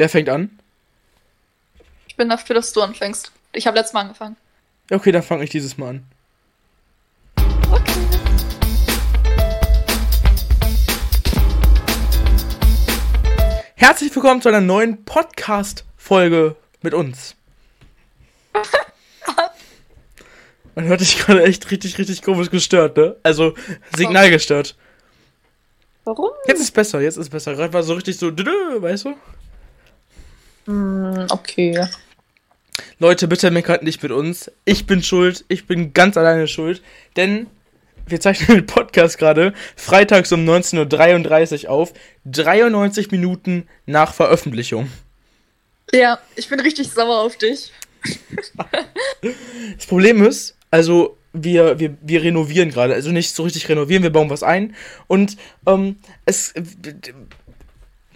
Wer fängt an? Ich bin dafür, dass du anfängst. Ich habe letztes Mal angefangen. Okay, dann fange ich dieses Mal an. Okay. Herzlich willkommen zu einer neuen Podcast-Folge mit uns. Man hört dich gerade echt richtig, richtig komisch gestört, ne? Also, Signal gestört. Warum? Jetzt ist besser, jetzt ist besser. Gerade war so richtig so, weißt du? Hm, okay. Leute, bitte meckert nicht mit uns. Ich bin schuld, ich bin ganz alleine schuld, denn wir zeichnen den Podcast gerade freitags um 19.33 Uhr auf, 93 Minuten nach Veröffentlichung. Ja, ich bin richtig sauer auf dich. Das Problem ist, also wir, wir, wir renovieren gerade, also nicht so richtig renovieren, wir bauen was ein und ähm, es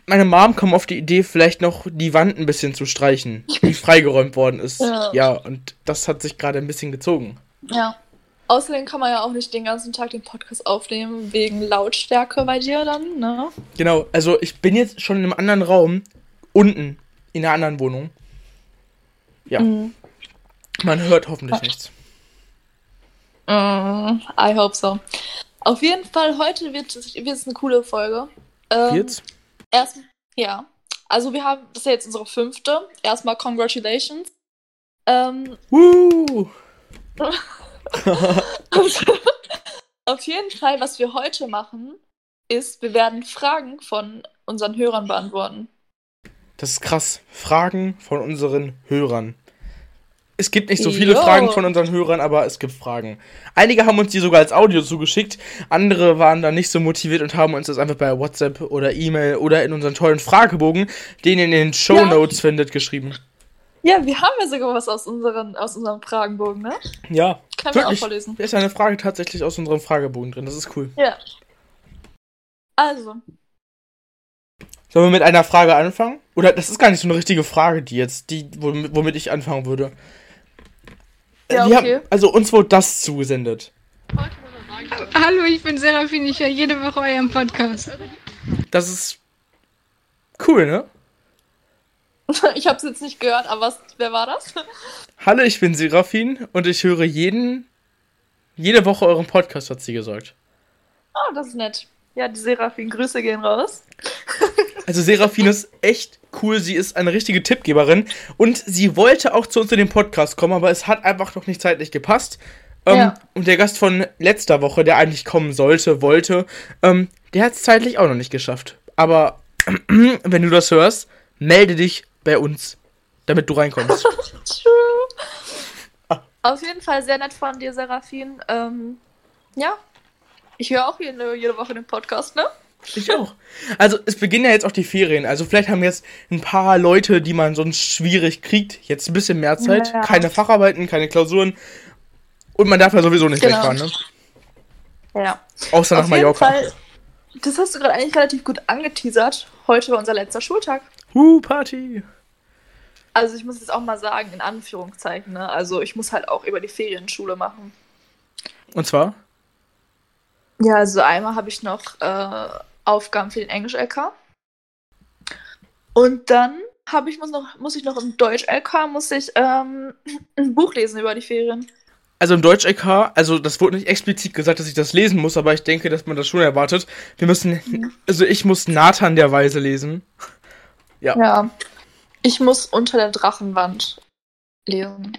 meine Mom kam auf die Idee, vielleicht noch die Wand ein bisschen zu streichen, die freigeräumt worden ist. Ja. Ja, und das hat sich gerade ein bisschen gezogen. Ja. Außerdem kann man ja auch nicht den ganzen Tag den Podcast aufnehmen, wegen Lautstärke bei dir dann, ne? Genau, also ich bin jetzt schon in einem anderen Raum, unten, in einer anderen Wohnung. Ja, Mhm. man hört hoffentlich nichts. Mm, I hope so. Auf jeden Fall, heute wird, es- eine coole Folge. Ähm, Jetzt? Erst, ja. Also wir haben, das ist ja jetzt unsere fünfte. Erstmal congratulations. Ähm, Woo! auf jeden Fall, was wir heute machen, ist, wir werden Fragen von unseren Hörern beantworten. Das ist krass. Fragen von unseren Hörern. Es gibt nicht so viele Jo. Fragen von unseren Hörern, aber es gibt Fragen. Einige haben uns die sogar als Audio zugeschickt, andere waren da nicht so motiviert und haben uns das einfach bei WhatsApp oder E-Mail oder in unseren tollen Fragebogen, den ihr in den Show Notes findet, geschrieben. Ja, wir haben ja sogar was aus, unseren, aus unserem Fragenbogen, ne? Ja, Können wir auch vorlesen. Da ist eine Frage tatsächlich aus unserem Fragebogen drin. Das ist cool. Ja. Also, Sollen wir mit einer Frage anfangen? Oder das ist gar nicht so eine richtige Frage, die jetzt, die, womit, womit ich anfangen würde. Ja, okay. haben, also uns wurde das zugesendet. Hallo, ich bin Serafin, ich höre jede Woche euren Podcast. Das ist cool, ne? ich habe es jetzt nicht gehört, aber was, wer war das? Hallo, ich bin Serafin und ich höre jeden, jede Woche euren Podcast, hat sie gesagt. Oh, das ist nett. Ja, die Serafin, Grüße gehen raus. Also Serafin ist echt cool, sie ist eine richtige Tippgeberin und sie wollte auch zu uns in den Podcast kommen, aber es hat einfach noch nicht zeitlich gepasst. Ähm, Ja. Und der Gast von letzter Woche, der eigentlich kommen sollte, wollte, ähm, der hat es zeitlich auch noch nicht geschafft. Aber wenn du das hörst, melde dich bei uns, damit du reinkommst. Auf jeden Fall sehr nett von dir, Serafin. Ähm, ja, ich höre auch jede, jede Woche den Podcast, ne? Ich auch. Also es beginnen ja jetzt auch die Ferien. Also vielleicht haben jetzt ein paar Leute, die man sonst schwierig kriegt, jetzt ein bisschen mehr Zeit. Ja. Keine Facharbeiten, keine Klausuren. Und man darf ja sowieso nicht Genau. wegfahren, ne? Ja. Außer nach Auf Mallorca. Fall, das hast du gerade eigentlich relativ gut angeteasert. Heute war unser letzter Schultag. Huh, Party. Also ich muss jetzt auch mal sagen, in Anführungszeichen, ne? Also ich muss halt auch über die Ferienschule machen. Und zwar? Ja, also einmal habe ich noch äh, Aufgaben für den Englisch-LK. Und dann habe ich, muss, noch, muss ich noch im Deutsch-LK, muss ich ähm, ein Buch lesen über die Ferien. Also im Deutsch-LK, also das wurde nicht explizit gesagt, dass ich das lesen muss, aber ich denke, dass man das schon erwartet. Wir müssen, also ich muss Nathan der Weise lesen. Ja. Ja. Ich muss unter der Drachenwand lesen.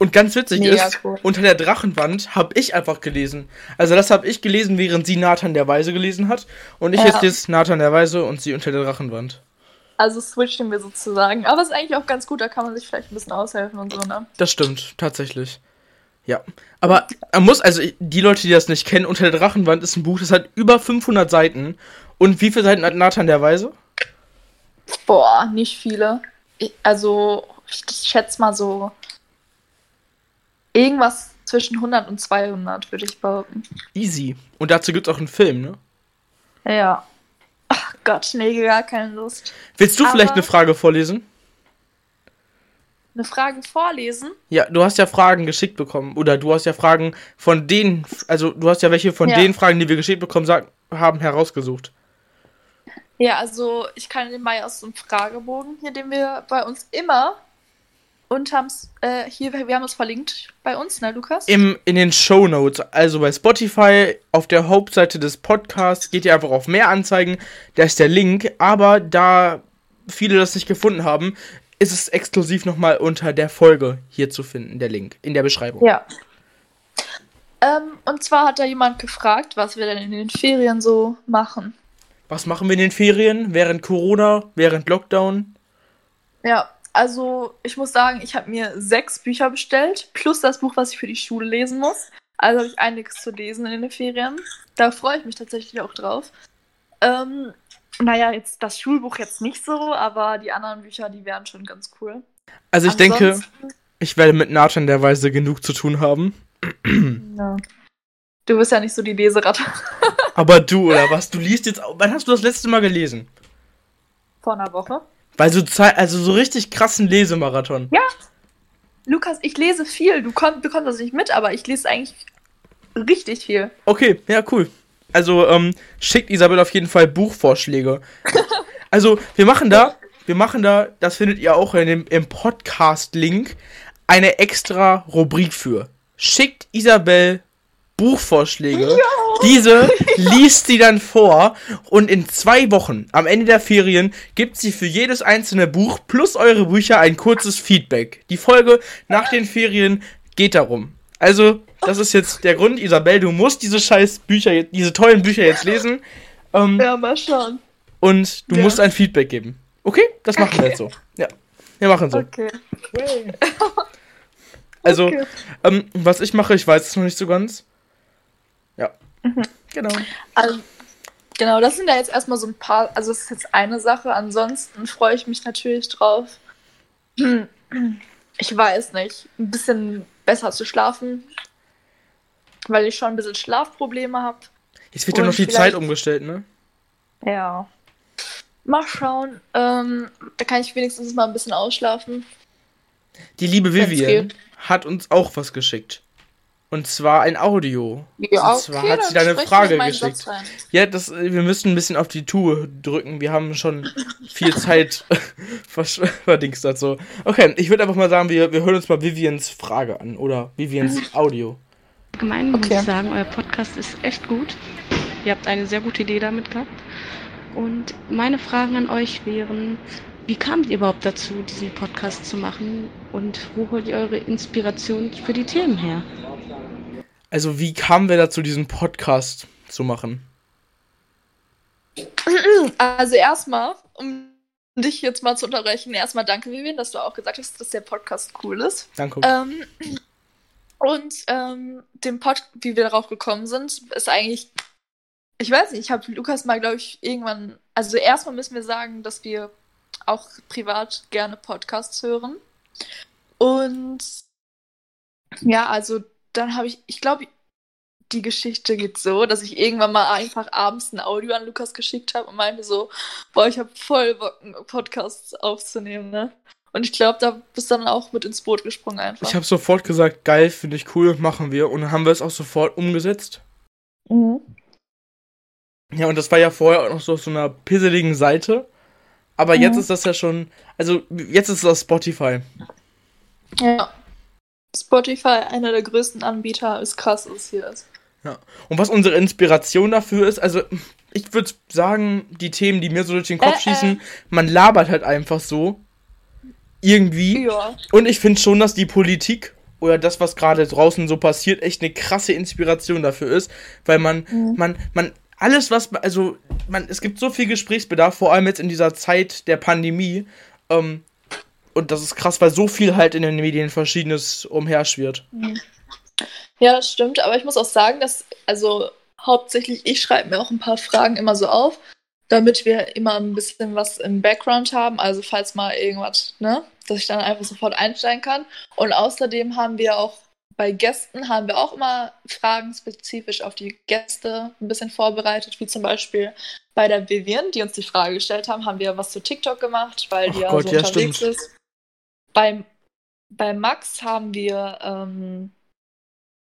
Und ganz witzig Mega ist, cool. unter der Drachenwand habe ich einfach gelesen. Also das habe ich gelesen, während sie Nathan der Weise gelesen hat. Und ich Ja. jetzt lese Nathan der Weise und sie unter der Drachenwand. Also switchen wir sozusagen. Aber ist eigentlich auch ganz gut, da kann man sich vielleicht ein bisschen aushelfen und so, ne? Das stimmt, tatsächlich. Ja. Aber man muss, also die Leute, die das nicht kennen, unter der Drachenwand ist ein Buch, das hat über 500 Seiten. Und wie viele Seiten hat Nathan der Weise? Boah, nicht viele. Ich, also, ich schätze mal so irgendwas zwischen 100 und 200, würde ich behaupten. Easy. Und dazu gibt es auch einen Film, ne? Ja. Ach Gott, nee, gar keine Lust. Willst du vielleicht Aber- eine Frage vorlesen? Eine Frage vorlesen? Ja, du hast ja Fragen geschickt bekommen. Oder du hast ja Fragen von denen, also du hast ja welche von Ja. den Fragen, die wir geschickt bekommen haben, herausgesucht. Ja, also ich kann den mal aus dem Fragebogen hier, den wir bei uns immer und haben es äh, hier, wir haben es verlinkt bei uns, ne, Lukas? Im, in den Show Notes, also bei Spotify, auf der Hauptseite des Podcasts, geht ihr einfach auf mehr Anzeigen, da ist der Link, aber da viele das nicht gefunden haben, ist es exklusiv nochmal unter der Folge hier zu finden, der Link, in der Beschreibung. Ja. Ähm, und zwar hat da jemand gefragt, was wir denn in den Ferien so machen. Was machen wir in den Ferien? Während Corona? Während Lockdown? Ja, also ich muss sagen, ich habe mir sechs Bücher bestellt, plus das Buch, was ich für die Schule lesen muss. Also habe ich einiges zu lesen in den Ferien. Da freue ich mich tatsächlich auch drauf. Ähm, naja, jetzt das Schulbuch jetzt nicht so, aber die anderen Bücher, die wären schon ganz cool. Also ich denke, ich werde mit Nathan derweise genug zu tun haben. Ja. Du bist ja nicht so die Leseratte. Aber du, oder was? Du liest jetzt. Wann hast du das letzte Mal gelesen? Vor einer Woche. Weil so Zeit, also so richtig krassen Lesemarathon. Ja. Lukas, ich lese viel. Du komm, bekommst das nicht mit, aber ich lese eigentlich richtig viel. Okay, ja, cool. Also, ähm, schickt Isabel auf jeden Fall Buchvorschläge. also, wir machen da, wir machen da, das findet ihr auch in dem, im Podcast-Link, eine extra Rubrik für. Schickt Isabel Buchvorschläge. Ja. Diese liest sie dann vor und in zwei Wochen, am Ende der Ferien, gibt sie für jedes einzelne Buch plus eure Bücher ein kurzes Feedback. Die Folge nach den Ferien geht darum. Also, das ist jetzt der Grund, Isabel, du musst diese scheiß Bücher, diese tollen Bücher jetzt lesen. Ähm, ja, mal schauen. Und du ja. musst ein Feedback geben. Okay? Das machen okay. wir jetzt so. Ja. Wir machen so. Okay. Also, okay. ähm, was ich mache, ich weiß es noch nicht so ganz. Mhm. Genau. Also, genau, das sind ja jetzt erstmal so ein paar, also das ist jetzt eine Sache. Ansonsten freue ich mich natürlich drauf. Ich weiß nicht, ein bisschen besser zu schlafen, weil ich schon ein bisschen Schlafprobleme habe. Jetzt wird ja noch die Zeit umgestellt, ne? Ja. Mal schauen. Ähm, da kann ich wenigstens mal ein bisschen ausschlafen. Die liebe Vivian hat uns auch was geschickt. Und zwar ein Audio. Ja, und zwar hat sie da eine Frage geschickt. Ja, das, wir müssen ein bisschen auf die Tour drücken. Wir haben schon viel Zeit verdingst dazu. Okay, ich würde einfach mal sagen, wir, wir hören uns mal Vivians Frage an oder Vivians Audio. Allgemein okay. muss ich sagen, euer Podcast ist echt gut. Ihr habt eine sehr gute Idee damit gehabt. Und meine Fragen an euch wären, wie kamt ihr überhaupt dazu, diesen Podcast zu machen? Und wo holt ihr eure Inspiration für die Themen her? Also, wie kamen wir dazu, diesen Podcast zu machen? Also, erstmal, um dich jetzt mal zu unterbrechen, erstmal danke, Vivian, dass du auch gesagt hast, dass der Podcast cool ist. Danke. Ähm, und ähm, dem Pod, wie wir darauf gekommen sind, ist eigentlich, ich weiß nicht, ich habe Lukas mal, glaube ich, irgendwann, also erstmal müssen wir sagen, dass wir auch privat gerne Podcasts hören. Und ja, also dann habe ich, ich glaube, die Geschichte geht so, dass ich irgendwann mal einfach abends ein Audio an Lukas geschickt habe und meinte so, boah, ich habe voll Bock, Podcasts aufzunehmen, ne? Und ich glaube, da bist du dann auch mit ins Boot gesprungen einfach. Ich habe sofort gesagt, geil, finde ich cool, machen wir. Und dann haben wir es auch sofort umgesetzt. Mhm. Ja, und das war ja vorher auch noch so auf so einer pisseligen Seite. Aber mhm. jetzt ist das ja schon, also jetzt ist das Spotify. Ja. Spotify, einer der größten Anbieter, ist krass, was hier ist. Ja. Und was unsere Inspiration dafür ist, also ich würde sagen, die Themen, die mir so durch den Kopf äh, schießen, äh. man labert halt einfach so. Irgendwie. Ja. Und ich finde schon, dass die Politik oder das, was gerade draußen so passiert, echt eine krasse Inspiration dafür ist, weil man, mhm. man, man alles, was, also, man, es gibt so viel Gesprächsbedarf, vor allem jetzt in dieser Zeit der Pandemie. Ähm, und das ist krass, weil so viel halt in den Medien Verschiedenes umherschwirrt. Ja, das stimmt, aber ich muss auch sagen, dass, also, hauptsächlich ich schreibe mir auch ein paar Fragen immer so auf, damit wir immer ein bisschen was im Background haben, also falls mal irgendwas, ne, dass ich dann einfach sofort einsteigen kann. Und außerdem haben wir auch bei Gästen haben wir auch immer Fragen spezifisch auf die Gäste ein bisschen vorbereitet, wie zum Beispiel bei der Vivian, die uns die Frage gestellt haben, haben wir was zu TikTok gemacht, weil die ja so unterwegs stimmt. ist. Bei, bei Max haben wir ähm,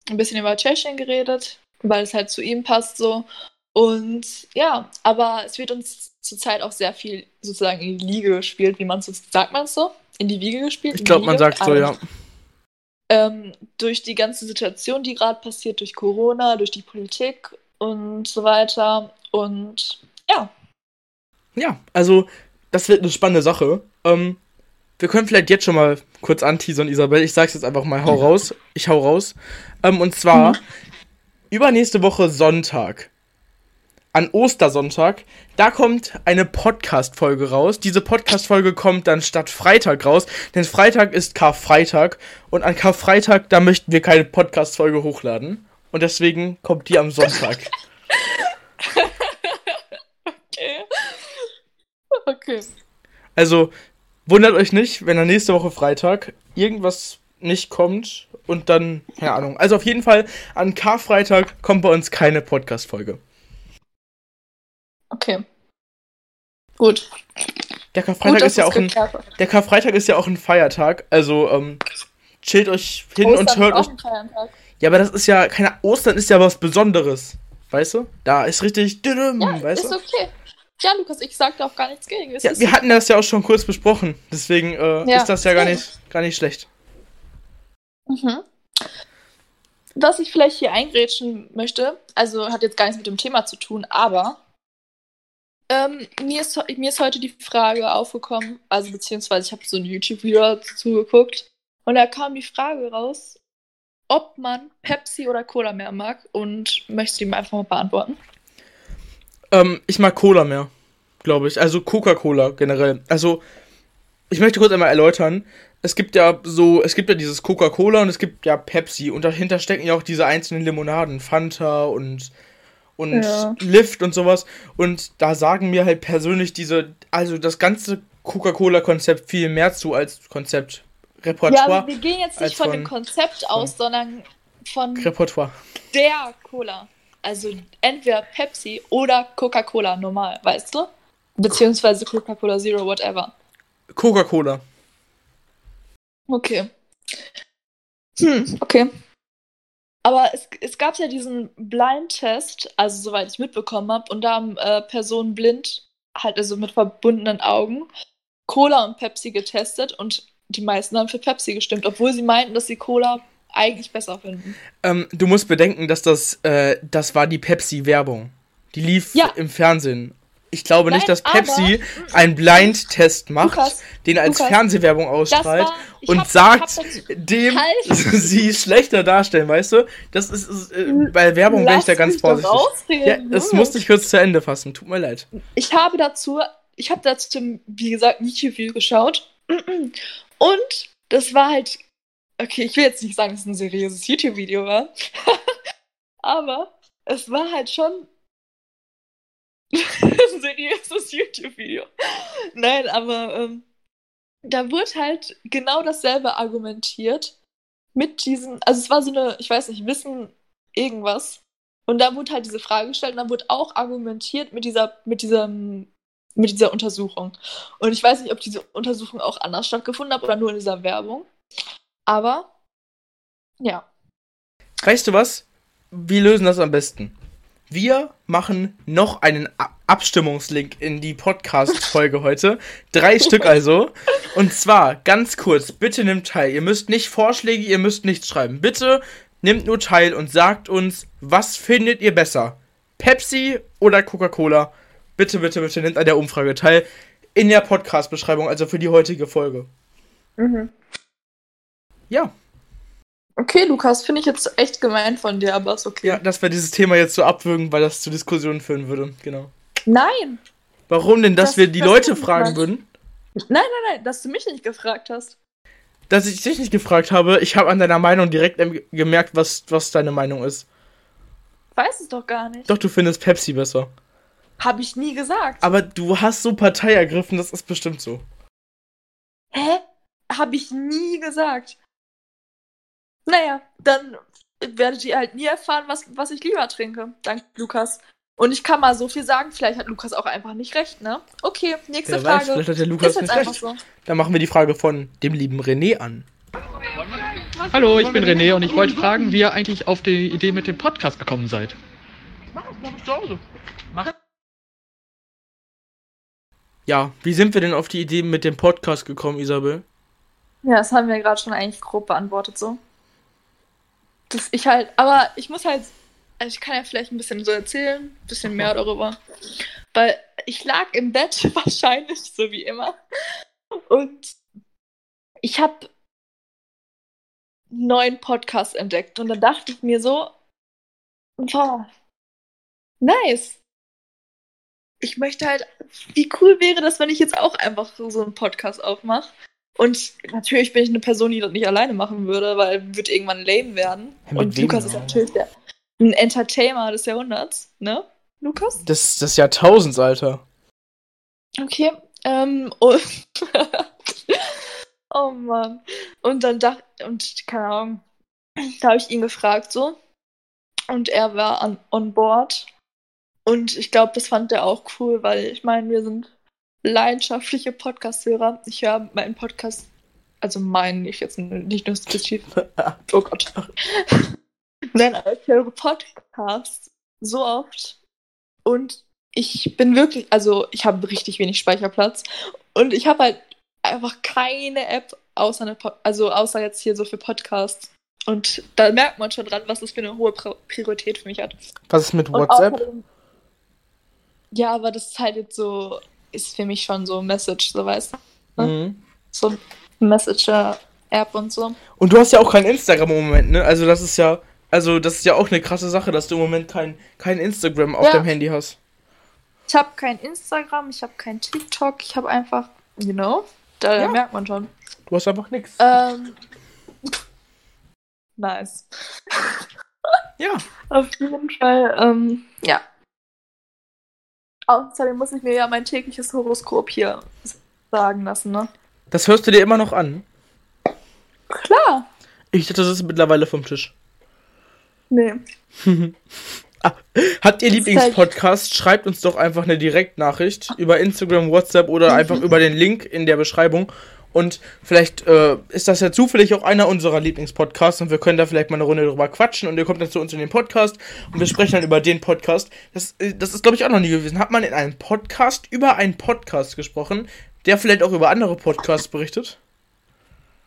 ein bisschen über Tschechien geredet, weil es halt zu ihm passt so. Und ja, aber es wird uns zurzeit auch sehr viel sozusagen in die Liege gespielt, wie man so sagt man es so? In die Wiege gespielt? Ich glaube, man sagt so, ja. Ähm, durch die ganze Situation, die gerade passiert, durch Corona, durch die Politik und so weiter. Und ja. Ja, also das wird eine spannende Sache. Ähm, wir können vielleicht jetzt schon mal kurz anteasern, Isabel. Ich sag's jetzt einfach mal, hau raus. Ich hau raus. Ähm, und zwar mhm. übernächste Woche Sonntag. An Ostersonntag, da kommt eine Podcast-Folge raus. Diese Podcast-Folge kommt dann statt Freitag raus, denn Freitag ist Karfreitag und an Karfreitag, da möchten wir keine Podcast-Folge hochladen. Und deswegen kommt die am Sonntag. okay. Okay. Also, Wundert euch nicht, wenn er nächste Woche Freitag irgendwas nicht kommt und dann, keine Ahnung. Also auf jeden Fall, an Karfreitag kommt bei uns keine Podcast-Folge. Okay. Gut. Der Karfreitag Gut, ist ja auch ein. Der Karfreitag ist ja auch ein Feiertag. Also, ähm, chillt euch hin Ostern und hört euch. Ja, aber das ist ja. Keine Ostern ist ja was Besonderes. Weißt du? Da ist richtig. Ja, weißt ist du? okay. Ja, Lukas, ich sagte auch gar nichts gegen. Ja, wir hatten das ja auch schon kurz besprochen. Deswegen äh, ja. ist das ja gar nicht, gar nicht schlecht. Mhm. Was ich vielleicht hier eingrätschen möchte, also hat jetzt gar nichts mit dem Thema zu tun, aber ähm, mir, ist, mir ist heute die Frage aufgekommen, also beziehungsweise ich habe so ein YouTube-Video dazu geguckt und da kam die Frage raus, ob man Pepsi oder Cola mehr mag und möchte die mir einfach mal beantworten. Ähm, ich mag Cola mehr, glaube ich. Also Coca-Cola generell. Also, ich möchte kurz einmal erläutern. Es gibt ja so, es gibt ja dieses Coca-Cola und es gibt ja Pepsi und dahinter stecken ja auch diese einzelnen Limonaden, Fanta und und ja. Lift und sowas. Und da sagen mir halt persönlich diese, also das ganze Coca-Cola-Konzept viel mehr zu als Konzept Repertoire. Ja, wir gehen jetzt nicht von, von, dem Konzept aus, sondern von Repertoire. der Cola. Also entweder Pepsi oder Coca-Cola normal, weißt du? Beziehungsweise Coca-Cola Zero, whatever. Coca-Cola. Okay. Hm, okay. Aber es, es gab ja diesen Blind-Test, also soweit ich mitbekommen habe, und da haben äh, Personen blind, halt also mit verbundenen Augen, Cola und Pepsi getestet und die meisten haben für Pepsi gestimmt, obwohl sie meinten, dass sie Cola eigentlich besser finden. Ähm, du musst bedenken, dass das, äh, das war die Pepsi-Werbung. Die lief ja. im Fernsehen. Ich glaube Nein, nicht, dass Pepsi aber, einen Blind-Test macht, Lukas, den als Lukas, Fernsehwerbung ausstrahlt war, und hab, sagt, dem halt. sie schlechter darstellen, weißt du? Das ist, ist äh, bei Werbung bin ich da ganz vorsichtig. Ja, das musste ich kurz zu Ende fassen. Tut mir leid. Ich habe dazu, ich habe dazu, wie gesagt, ein YouTube-Video geschaut und das war halt okay, ich will jetzt nicht sagen, dass es ein seriöses YouTube-Video war, aber es war halt schon ein seriöses YouTube-Video. Nein, aber ähm, da wurde halt genau dasselbe argumentiert mit diesen, also es war so eine, ich weiß nicht, Wissen irgendwas. Und da wurde halt diese Frage gestellt und dann wurde auch argumentiert mit dieser, mit diesem, mit dieser Untersuchung. Und ich weiß nicht, ob diese Untersuchung auch anders stattgefunden hat oder nur in dieser Werbung. Aber, ja. Weißt du was? Wir lösen das am besten. Wir machen noch einen Abstimmungslink in die Podcast-Folge heute. Drei Stück also. Und zwar, ganz kurz, bitte nehmt teil. Ihr müsst nicht Vorschläge, ihr müsst nichts schreiben. Bitte nehmt nur teil und sagt uns, was findet ihr besser? Pepsi oder Coca-Cola? Bitte, bitte, bitte nehmt an der Umfrage teil. In der Podcast-Beschreibung, also für die heutige Folge. Mhm. Ja. Okay, Lukas, finde ich jetzt echt gemein von dir, aber ist okay. Ja, dass wir dieses Thema jetzt so abwürgen, weil das zu Diskussionen führen würde. Genau. Nein. Warum denn, dass das, wir die das Leute fragen was. würden? Nein, nein, nein, dass du mich nicht gefragt hast. Dass ich dich nicht gefragt habe, ich habe an deiner Meinung direkt gemerkt, was, was deine Meinung ist. Weiß es doch gar nicht. Doch, du findest Pepsi besser. Habe ich nie gesagt. Aber du hast so Partei ergriffen, das ist bestimmt so. Hä? Habe ich nie gesagt. Naja, dann werdet ihr halt nie erfahren, was, was ich lieber trinke. Danke, Lukas. Und ich kann mal so viel sagen, vielleicht hat Lukas auch einfach nicht recht, ne? Okay, nächste Wer Frage. Weiß, vielleicht hat der Lukas nicht recht. So. Dann machen wir die Frage von dem lieben René an. Hallo, ich bin René und ich wollte fragen, wie ihr eigentlich auf die Idee mit dem Podcast gekommen seid. Mach es, mach es zu Hause. Mach Ja, wie sind wir denn auf die Idee mit dem Podcast gekommen, Isabel? Ja, das haben wir gerade schon eigentlich grob beantwortet so. Dass ich halt, aber ich muss halt, also ich kann ja vielleicht ein bisschen so erzählen, ein bisschen mehr darüber. Weil ich lag im Bett, wahrscheinlich, so wie immer. Und ich habe einen neuen Podcast entdeckt. Und dann dachte ich mir so, boah, nice. Ich möchte halt, wie cool wäre das, wenn ich jetzt auch einfach so, so einen Podcast aufmache. Und natürlich bin ich eine Person, die das nicht alleine machen würde, weil wird irgendwann lame werden. Ja, und Lukas ist natürlich der, ein Entertainer des Jahrhunderts, ne? Lukas? Das, das Jahrtausends, Alter. Okay. Ähm, und oh Mann. Und dann dachte, und keine Ahnung, da habe ich ihn gefragt so. Und er war an, on board. Und ich glaube, das fand er auch cool, weil ich meine, wir sind leidenschaftliche Podcast-Hörer. Ich höre meinen Podcast, also meinen, nicht jetzt nicht nur spezifisch. Oh Gott. Nein, aber ich höre Podcasts so oft. Und ich bin wirklich, also ich habe richtig wenig Speicherplatz. Und ich habe halt einfach keine App außer eine, Po- also außer jetzt hier so für Podcasts. Und da merkt man schon dran, was das für eine hohe Pri- Priorität für mich hat. Was ist mit WhatsApp? außerdem- ja, aber das ist halt jetzt so, ist für mich schon so ein Message, so weißt du? Mhm. So Messenger-App und so. Und du hast ja auch kein Instagram im Moment, ne? Also das ist ja, also das ist ja auch eine krasse Sache, dass du im Moment kein, kein Instagram auf Ja. deinem Handy hast. Ich habe kein Instagram, ich habe kein TikTok, ich habe einfach, you know, da Ja. merkt man schon. Du hast einfach nichts. Ähm, nice. Ja. Auf jeden Fall, ähm, ja. Außerdem muss ich mir ja mein tägliches Horoskop hier sagen lassen, ne? Das hörst du dir immer noch an. Klar. Ich dachte, das ist mittlerweile vom Tisch. Nee. Ah, Habt ihr Lieblingspodcast? Schreibt uns doch einfach eine Direktnachricht über Instagram, WhatsApp oder Mhm. einfach über den Link in der Beschreibung. Und vielleicht äh, ist das ja zufällig auch einer unserer Lieblingspodcasts und wir können da vielleicht mal eine Runde drüber quatschen und ihr kommt dann zu uns in den Podcast und wir sprechen dann über den Podcast. Das, äh, das ist, glaube ich, auch noch nie gewesen. Hat man in einem Podcast über einen Podcast gesprochen, der vielleicht auch über andere Podcasts berichtet?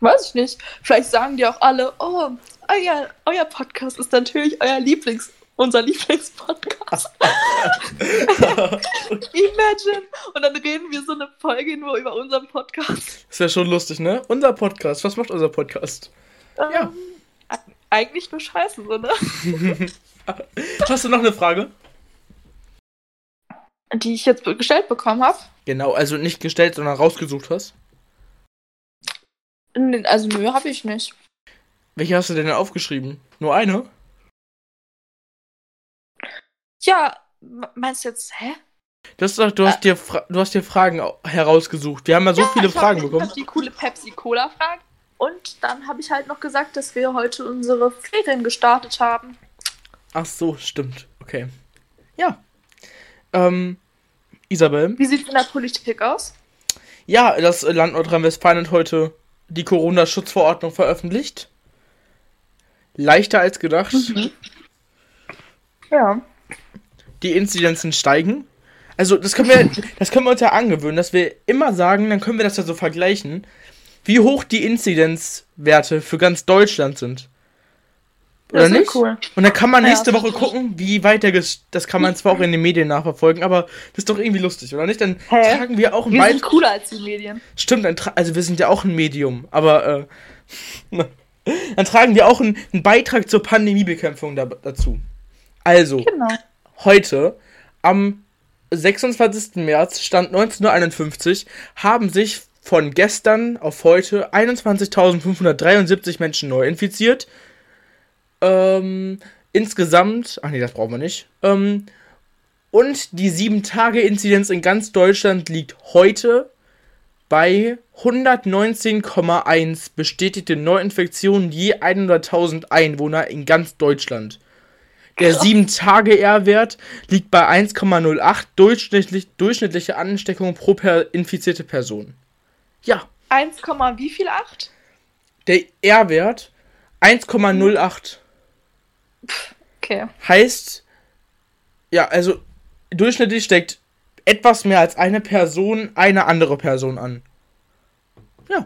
Weiß ich nicht. Vielleicht sagen die auch alle, oh, euer, euer Podcast ist natürlich euer Lieblings, unser Lieblingspodcast. Imagine. Und dann reden wir so eine Folge nur über unseren Podcast. Ist ja schon lustig, ne? Unser Podcast. Was macht unser Podcast? Ja. Ähm, e- eigentlich nur Scheiße, so, ne? Hast du noch eine Frage? Die ich jetzt gestellt bekommen habe. Genau, also nicht gestellt, sondern rausgesucht hast. Also, nö, habe ich nicht. Welche hast du denn aufgeschrieben? Nur eine? Ja, meinst du jetzt, hä? Das ist doch, du hast dir du hast dir Fragen au- herausgesucht. Wir haben ja so viele ich hab- Fragen ich bekommen. hab die coole Pepsi-Cola-Frage. Und dann habe ich halt noch gesagt, dass wir heute unsere Ferien gestartet haben. Ach so, stimmt. Okay. Ja. Ähm, Isabel. Wie sieht's in der Politik aus? Ja, das Land Nordrhein-Westfalen hat heute die Corona-Schutzverordnung veröffentlicht. Leichter als gedacht. Ja. Die Inzidenzen steigen. Also, das können wir, das können wir uns ja angewöhnen, dass wir immer sagen, dann können wir das ja so vergleichen, wie hoch die Inzidenzwerte für ganz Deutschland sind. Oder Das ist nicht? cool. Und dann kann man Ja, nächste Woche verstehe ich. gucken, wie weit der ges Das kann man zwar auch in den Medien nachverfolgen, aber das ist doch irgendwie lustig, oder nicht? Dann Hä? tragen wir auch ein Wir sind cooler als die Medien. Stimmt, also wir sind ja auch ein Medium, aber äh, dann tragen wir auch einen, einen Beitrag zur Pandemiebekämpfung da dazu. Also, Genau. Heute, am 26. März, Stand 1951, haben sich von gestern auf heute 21.573 Menschen neu infiziert. Ähm, insgesamt, ach nee, das brauchen wir nicht. Ähm, und die 7-Tage-Inzidenz in ganz Deutschland liegt heute bei 119,1 bestätigte Neuinfektionen je 100.000 Einwohner in ganz Deutschland. Der 7-Tage-R-Wert liegt bei 1,08 durchschnittlich, durchschnittliche Ansteckung pro per infizierte Person. Ja, 1, wie viel? 8? der ja, also durchschnittlich steckt etwas mehr als eine Person eine andere Person an. Ja.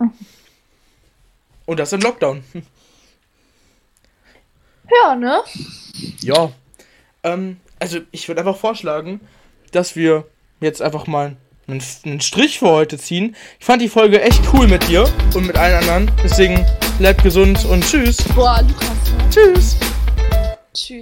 Und das im Lockdown. Ja, ne? Ja. Ähm, also ich würde einfach vorschlagen, dass wir jetzt einfach mal einen, einen Strich für heute ziehen. Ich fand die Folge echt cool mit dir und mit allen anderen. Deswegen bleibt gesund und tschüss. Boah, Lukas. Ne? Tschüss. Tschüss.